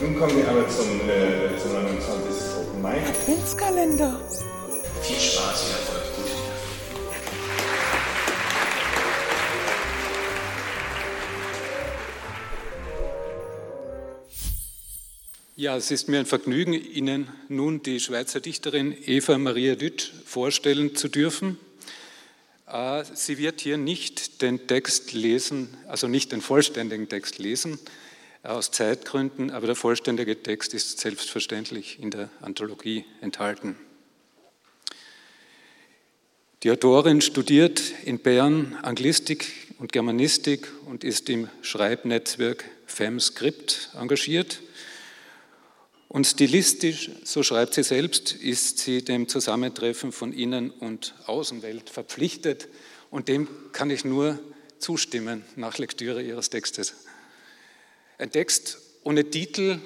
Nun kommen wir aber zum, äh, zum 29. Open Mic. Adventskalender. Viel Spaß, viel Erfolg, gute. Ja, es ist mir ein Vergnügen, Ihnen nun die Schweizer Dichterin Eva Maria Dütsch vorstellen zu dürfen. Äh, sie wird hier nicht den Text lesen, also nicht den vollständigen Text lesen, aus Zeitgründen, aber der vollständige Text ist selbstverständlich in der Anthologie enthalten. Die Autorin studiert in Bern Anglistik und Germanistik und ist im Schreibnetzwerk FemScript engagiert. Und stilistisch, so schreibt sie selbst, ist sie dem Zusammentreffen von Innen- und Außenwelt verpflichtet. Und dem kann ich nur zustimmen nach Lektüre ihres Textes. Ein Text ohne Titel,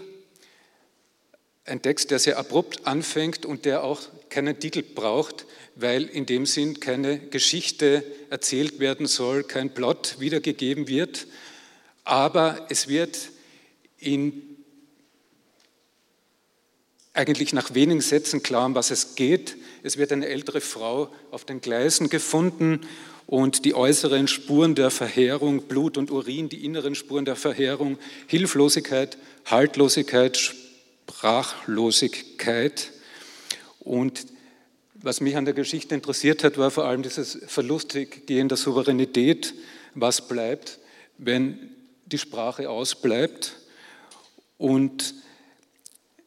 ein Text, der sehr abrupt anfängt und der auch keinen Titel braucht, weil in dem Sinn keine Geschichte erzählt werden soll, kein Plot wiedergegeben wird, aber es wird in eigentlich nach wenigen Sätzen klar, um was es geht. Es wird eine ältere Frau auf den Gleisen gefunden und die äußeren Spuren der Verheerung, Blut und Urin, die inneren Spuren der Verheerung, Hilflosigkeit, Haltlosigkeit, Sprachlosigkeit. Und was mich an der Geschichte interessiert hat, war vor allem dieses Verlustiggehen der Souveränität. Was bleibt, wenn die Sprache ausbleibt? Und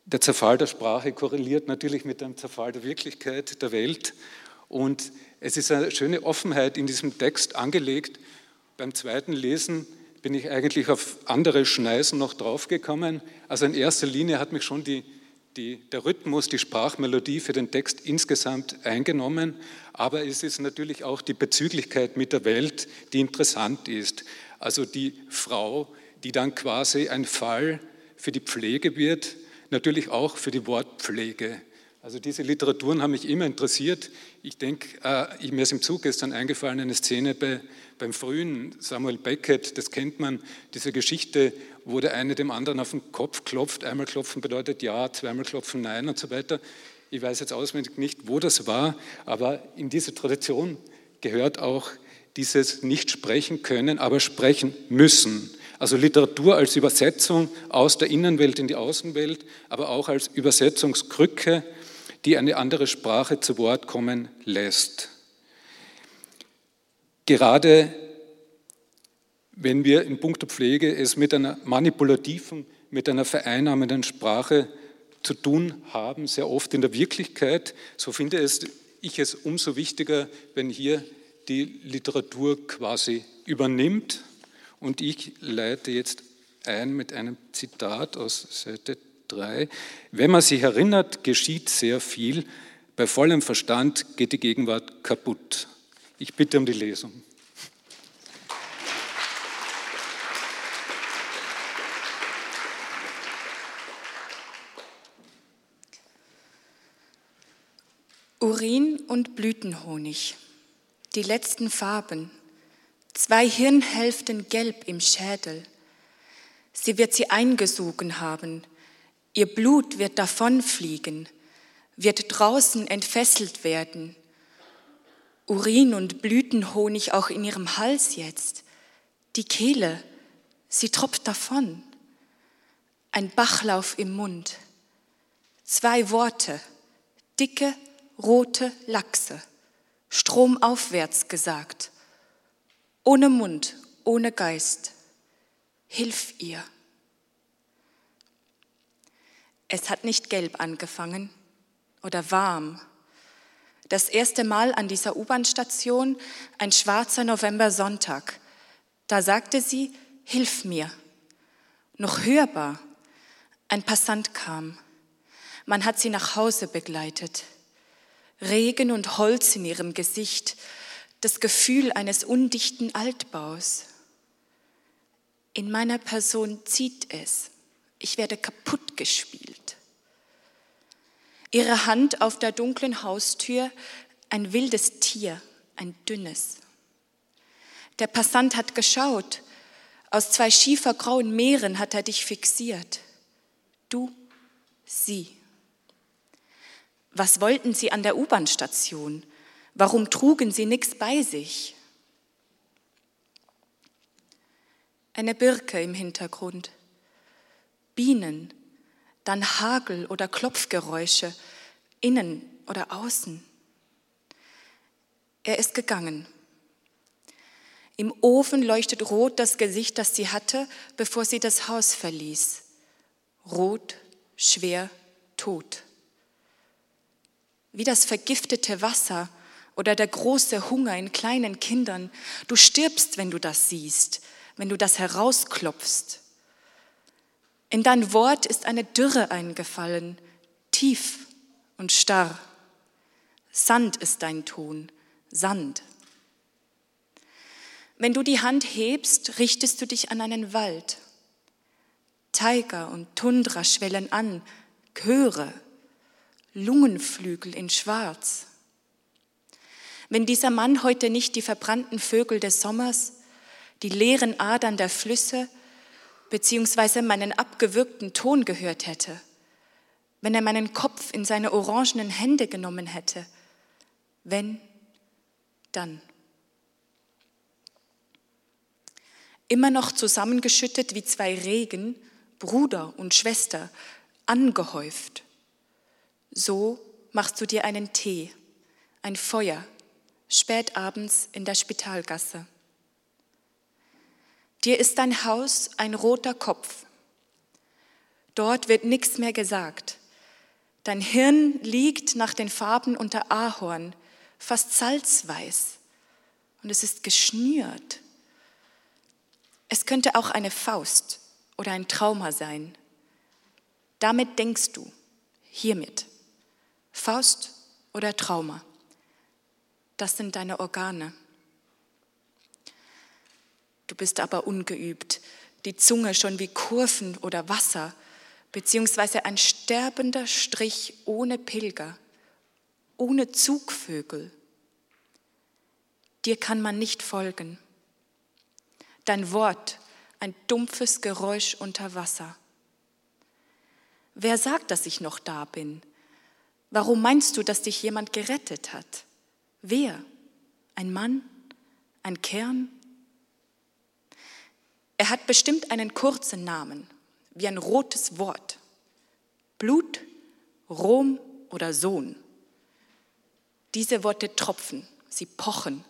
der Zerfall der Sprache korreliert natürlich mit dem Zerfall der Wirklichkeit der Welt. Und es ist eine schöne Offenheit in diesem Text angelegt. Beim zweiten Lesen bin ich eigentlich auf andere Schneisen noch draufgekommen. Also in erster Linie hat mich schon die, die, der Rhythmus, die Sprachmelodie für den Text insgesamt eingenommen. Aber es ist natürlich auch die Bezüglichkeit mit der Welt, die interessant ist. Also die Frau, die dann quasi ein Fall für die Pflege wird, natürlich auch für die Wortpflege. Also diese Literaturen haben mich immer interessiert. Ich denke, äh, mir ist im Zug gestern eingefallen eine Szene bei, beim frühen Samuel Beckett, das kennt man, diese Geschichte, wo der eine dem anderen auf den Kopf klopft. Einmal klopfen bedeutet ja, zweimal klopfen nein und so weiter. Ich weiß jetzt auswendig nicht, wo das war, aber in diese Tradition gehört auch dieses nicht sprechen können, aber sprechen müssen. Also Literatur als Übersetzung aus der Innenwelt in die Außenwelt, aber auch als Übersetzungskrücke, die eine andere Sprache zu Wort kommen lässt. Gerade wenn wir in puncto Pflege es mit einer manipulativen, mit einer vereinnahmenden Sprache zu tun haben, sehr oft in der Wirklichkeit, so finde ich es umso wichtiger, wenn hier die Literatur quasi übernimmt und ich leite jetzt ein mit einem Zitat aus Seite 3. Wenn man sich erinnert, geschieht sehr viel. Bei vollem Verstand geht die Gegenwart kaputt. Ich bitte um die Lesung. Urin und Blütenhonig, die letzten Farben, zwei Hirnhälften gelb im Schädel. Sie wird sie eingesogen haben, ihr Blut wird davonfliegen, wird draußen entfesselt werden. Urin und Blütenhonig auch in ihrem Hals jetzt. Die Kehle, sie tropft davon. Ein Bachlauf im Mund. Zwei Worte, dicke, rote Lachse, stromaufwärts gesagt ohne Mund, ohne Geist. Hilf ihr. Es hat nicht gelb angefangen oder warm. Das erste Mal an dieser U-Bahn-Station, ein schwarzer Novembersonntag. Da sagte sie, Hilf mir. Noch hörbar. Ein Passant kam. Man hat sie nach Hause begleitet. Regen und Holz in ihrem Gesicht, das Gefühl eines undichten Altbaus. In meiner Person zieht es. Ich werde kaputt gespielt. Ihre Hand auf der dunklen Haustür, ein wildes Tier, ein dünnes. Der Passant hat geschaut. Aus zwei schiefergrauen Meeren hat er dich fixiert. Du, sie. Was wollten sie an der U-Bahn-Station? Warum trugen sie nichts bei sich? Eine Birke im Hintergrund, Bienen, dann Hagel oder Klopfgeräusche, innen oder außen. Er ist gegangen. Im Ofen leuchtet rot das Gesicht, das sie hatte, bevor sie das Haus verließ. Rot, schwer, tot. Wie das vergiftete Wasser oder der große Hunger in kleinen Kindern. Du stirbst, wenn du das siehst, wenn du das herausklopfst. In dein Wort ist eine Dürre eingefallen, tief und starr. Sand ist dein Ton, Sand. Wenn du die Hand hebst, richtest du dich an einen Wald. Tiger und Tundra schwellen an, Chöre, Lungenflügel in Schwarz. Wenn dieser Mann heute nicht die verbrannten Vögel des Sommers, die leeren Adern der Flüsse, beziehungsweise meinen abgewürgten Ton gehört hätte, wenn er meinen Kopf in seine orangenen Hände genommen hätte, wenn, dann. Immer noch zusammengeschüttet wie zwei Regen, Bruder und Schwester, angehäuft. So machst du dir einen Tee, ein Feuer, spätabends in der Spitalgasse. Dir ist dein Haus ein roter Kopf. Dort wird nichts mehr gesagt. Dein Hirn liegt nach den Farben unter Ahorn, fast salzweiß. Und es ist geschnürt. Es könnte auch eine Faust oder ein Trauma sein. Damit denkst du, hiermit. Faust oder Trauma. Das sind deine Organe. Du bist aber ungeübt, die Zunge schon wie Kurven oder Wasser, beziehungsweise ein sterbender Strich ohne Pilger, ohne Zugvögel. Dir kann man nicht folgen. Dein Wort, ein dumpfes Geräusch unter Wasser. Wer sagt, dass ich noch da bin? Warum meinst du, dass dich jemand gerettet hat? Wer? Ein Mann? Ein Kern? Er hat bestimmt einen kurzen Namen, wie ein rotes Wort. Blut, Rom oder Sohn. Diese Worte tropfen, sie pochen.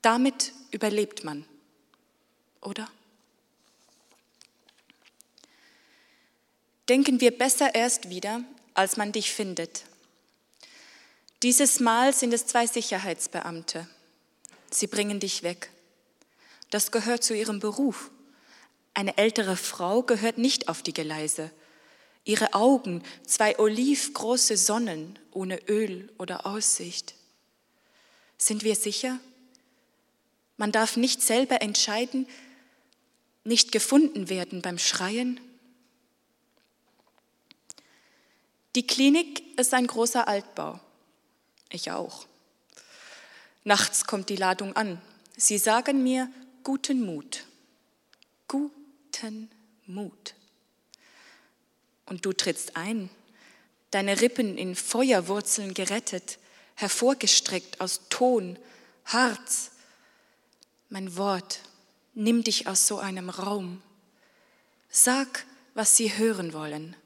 Damit überlebt man, oder? Denken wir besser erst wieder, als man dich findet. Dieses Mal sind es zwei Sicherheitsbeamte. Sie bringen dich weg. Das gehört zu ihrem Beruf. Eine ältere Frau gehört nicht auf die Geleise. Ihre Augen, zwei olivgroße Sonnen ohne Öl oder Aussicht. Sind wir sicher? Man darf nicht selber entscheiden, nicht gefunden werden beim Schreien. Die Klinik ist ein großer Altbau. Ich auch. Nachts kommt die Ladung an. Sie sagen mir guten Mut. Guten guten Mut. Und du trittst ein, deine Rippen in Feuerwurzeln gerettet, hervorgestreckt aus Ton, Harz. Mein Wort, nimm dich aus so einem Raum. Sag, was sie hören wollen.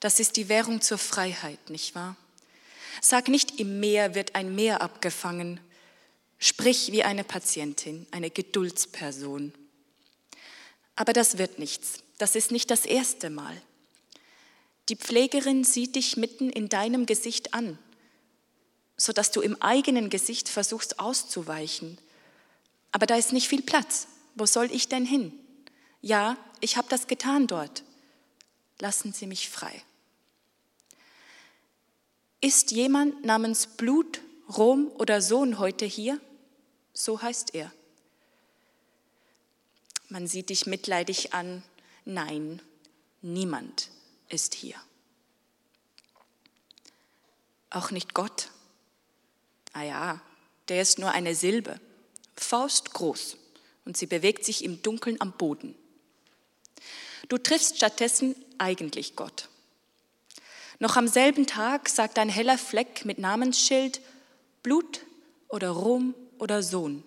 Das ist die Währung zur Freiheit, nicht wahr? Sag nicht, im Meer wird ein Meer abgefangen. Sprich wie eine Patientin, eine Geduldsperson. Aber das wird nichts. Das ist nicht das erste Mal. Die Pflegerin sieht dich mitten in deinem Gesicht an, sodass du im eigenen Gesicht versuchst auszuweichen. Aber da ist nicht viel Platz. Wo soll ich denn hin? Ja, ich habe das getan dort. Lassen Sie mich frei. Ist jemand namens Blut, Rom oder Sohn heute hier? So heißt er. Man sieht dich mitleidig an. Nein, niemand ist hier. Auch nicht Gott. Ah ja, der ist nur eine Silbe, faustgroß, und sie bewegt sich im Dunkeln am Boden. Du triffst stattdessen eigentlich Gott, Noch am selben Tag sagt ein heller Fleck mit Namensschild Blut oder Ruhm oder Sohn.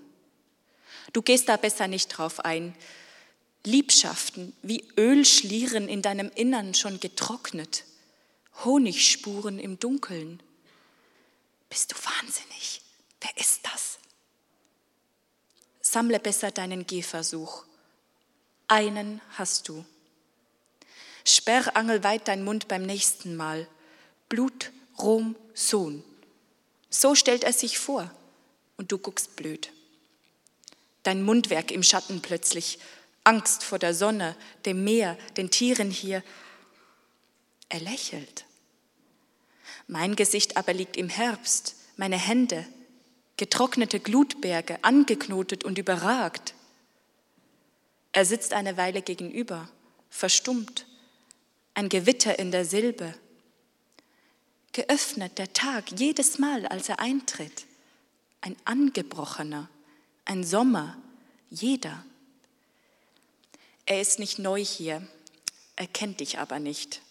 Du gehst da besser nicht drauf ein. Liebschaften wie Ölschlieren in deinem Innern schon getrocknet, Honigspuren im Dunkeln. Bist du wahnsinnig? Wer ist das? Sammle besser deinen Gehversuch. Einen hast du. Sperr angelweit dein Mund beim nächsten Mal. Blut, Rom, Sohn. So stellt er sich vor und du guckst blöd. Dein Mundwerk im Schatten plötzlich, Angst vor der Sonne, dem Meer, den Tieren hier. Er lächelt. Mein Gesicht aber liegt im Herbst, meine Hände, getrocknete Glutberge, angeknotet und überragt. Er sitzt eine Weile gegenüber, verstummt, ein Gewitter in der Silbe. Geöffnet der Tag jedes Mal, als er eintritt. Ein angebrochener, ein Sommer, jeder. Er ist nicht neu hier, er kennt dich aber nicht.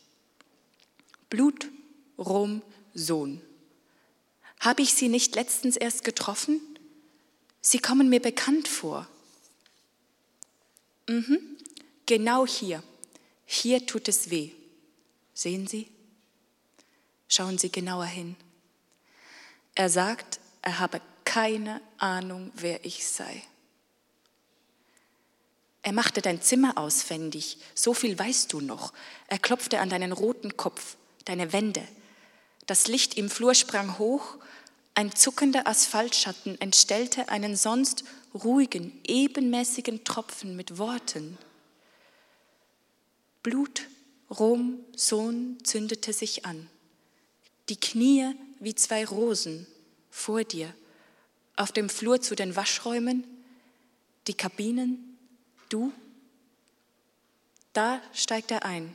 Blut, Rom, Sohn. Habe ich Sie nicht letztens erst getroffen? Sie kommen mir bekannt vor. Mhm, genau hier. Hier tut es weh. Sehen Sie? Schauen Sie genauer hin. Er sagt, er habe keine Ahnung, wer ich sei. Er machte dein Zimmer auswendig, so viel weißt du noch. Er klopfte an deinen roten Kopf, deine Wände. Das Licht im Flur sprang hoch, ein zuckender Asphaltschatten entstellte einen sonst ruhigen, ebenmäßigen Tropfen mit Worten. Blut, Rom, Sohn zündete sich an. Die Knie wie zwei Rosen vor dir, auf dem Flur zu den Waschräumen, die Kabinen, du. Da steigt er ein.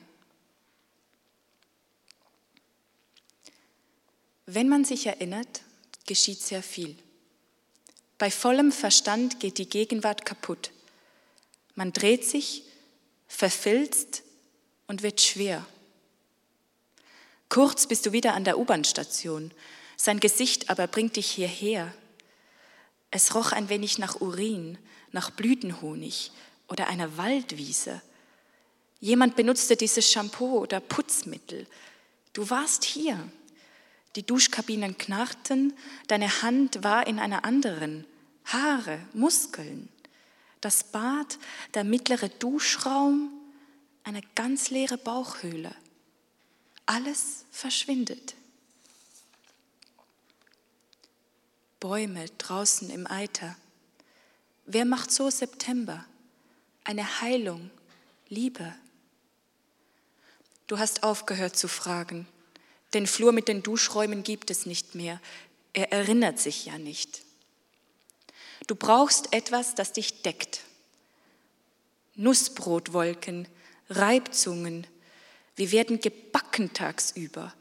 Wenn man sich erinnert, geschieht sehr viel. Bei vollem Verstand geht die Gegenwart kaputt. Man dreht sich, verfilzt und wird schwer. Kurz bist du wieder an der U-Bahn-Station. Sein Gesicht aber bringt dich hierher. Es roch ein wenig nach Urin, nach Blütenhonig oder einer Waldwiese. Jemand benutzte dieses Shampoo oder Putzmittel. Du warst hier. Die Duschkabinen knarrten, deine Hand war in einer anderen. Haare, Muskeln. Das Bad, der mittlere Duschraum, eine ganz leere Bauchhöhle. Alles verschwindet. Bäume draußen im Eiter. Wer macht so September? Eine Heilung, Liebe. Du hast aufgehört zu fragen. Den Flur mit den Duschräumen gibt es nicht mehr. Er erinnert sich ja nicht. Du brauchst etwas, das dich deckt. Nussbrotwolken, Reibzungen. Wir werden gebacken tagsüber.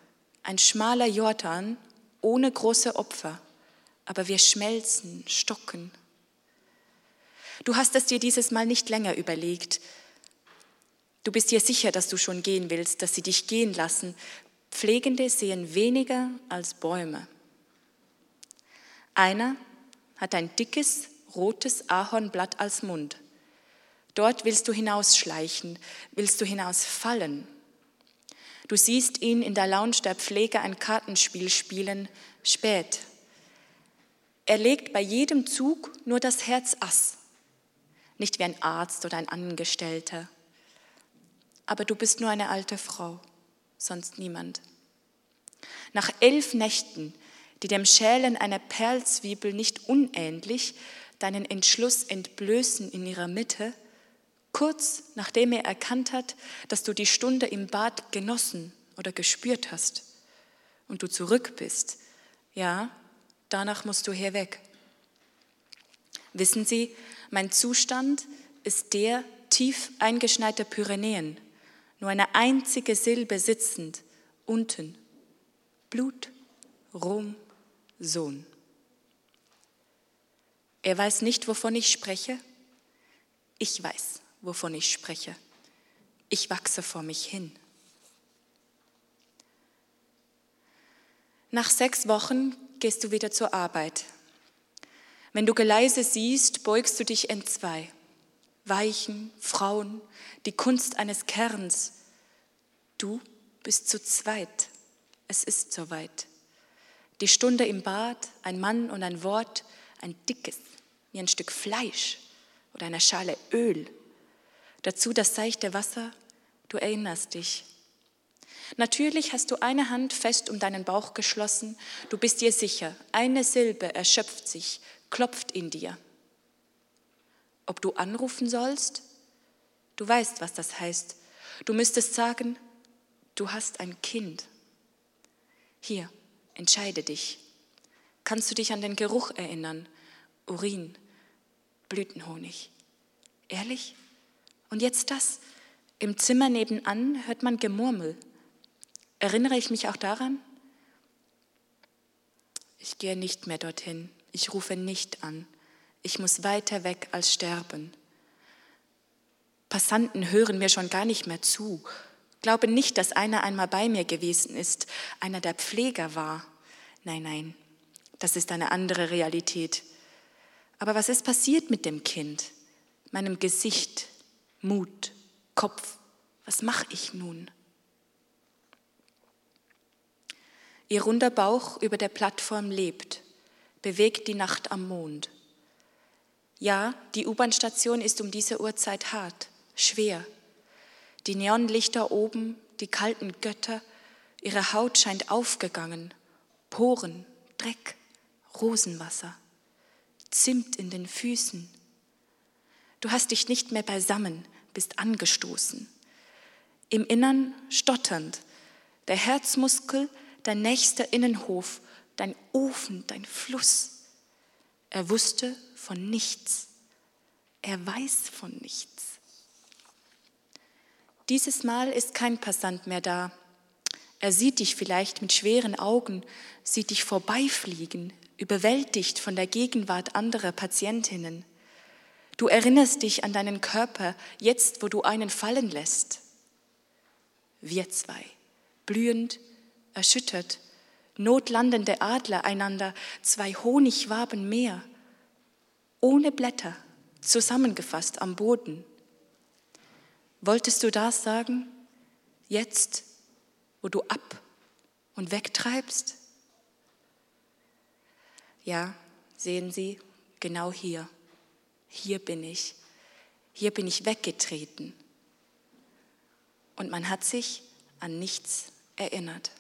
Ein schmaler Jordan ohne große Opfer. Aber wir schmelzen, stocken. Du hast es dir dieses Mal nicht länger überlegt. Du bist dir sicher, dass du schon gehen willst, dass sie dich gehen lassen. Pflegende sehen weniger als Bäume. Einer hat ein dickes, rotes Ahornblatt als Mund. Dort willst du hinausschleichen, willst du hinausfallen. Du siehst ihn in der Lounge der Pflege ein Kartenspiel spielen, spät. Er legt bei jedem Zug nur das Herz Ass, nicht wie ein Arzt oder ein Angestellter. Aber du bist nur eine alte Frau sonst niemand. Nach elf Nächten, die dem Schälen einer Perlzwiebel nicht unähnlich deinen Entschluss entblößen in ihrer Mitte, kurz nachdem er erkannt hat, dass du die Stunde im Bad genossen oder gespürt hast und du zurück bist, ja, danach musst du herweg. Wissen Sie, mein Zustand ist der tief eingeschneiter Pyrenäen nur eine einzige Silbe sitzend, unten. Blut, Ruhm, Sohn. Er weiß nicht, wovon ich spreche. Ich weiß, wovon ich spreche. Ich wachse vor mich hin. Nach sechs Wochen gehst du wieder zur Arbeit. Wenn du Geleise siehst, beugst du dich in zwei. Weichen, Frauen, die Kunst eines Kerns. Du bist zu zweit. Es ist soweit. Die Stunde im Bad, ein Mann und ein Wort, ein dickes, wie ein Stück Fleisch oder eine Schale Öl. Dazu das seichte Wasser, du erinnerst dich. Natürlich hast du eine Hand fest um deinen Bauch geschlossen, du bist dir sicher, eine Silbe erschöpft sich, klopft in dir. Ob du anrufen sollst? Du weißt, was das heißt. Du müsstest sagen, du hast ein Kind. Hier, entscheide dich. Kannst du dich an den Geruch erinnern? Urin, Blütenhonig. Ehrlich? Und jetzt das? Im Zimmer nebenan hört man Gemurmel. Erinnere ich mich auch daran? Ich gehe nicht mehr dorthin. Ich rufe nicht an. Ich muss weiter weg als sterben. Passanten hören mir schon gar nicht mehr zu. Glaube nicht, dass einer einmal bei mir gewesen ist, einer der Pfleger war. Nein, nein, das ist eine andere Realität. Aber was ist passiert mit dem Kind, meinem Gesicht, Mut, Kopf? Was mache ich nun? Ihr runder Bauch über der Plattform lebt, bewegt die Nacht am Mond. Ja, die U-Bahn-Station ist um diese Uhrzeit hart, schwer. Die Neonlichter oben, die kalten Götter, ihre Haut scheint aufgegangen. Poren, Dreck, Rosenwasser, Zimt in den Füßen. Du hast dich nicht mehr beisammen, bist angestoßen. Im Innern stotternd, der Herzmuskel, dein nächster Innenhof, dein Ofen, dein Fluss. Er wusste von nichts. Er weiß von nichts. Dieses Mal ist kein Passant mehr da. Er sieht dich vielleicht mit schweren Augen, sieht dich vorbeifliegen, überwältigt von der Gegenwart anderer Patientinnen. Du erinnerst dich an deinen Körper, jetzt wo du einen fallen lässt. Wir zwei, blühend, erschüttert, notlandende Adler einander, zwei Honigwaben mehr, ohne Blätter, zusammengefasst am Boden. Wolltest du das sagen? Jetzt, wo du ab und wegtreibst? Ja, sehen Sie, genau hier. Hier bin ich. Hier bin ich weggetreten. Und man hat sich an nichts erinnert.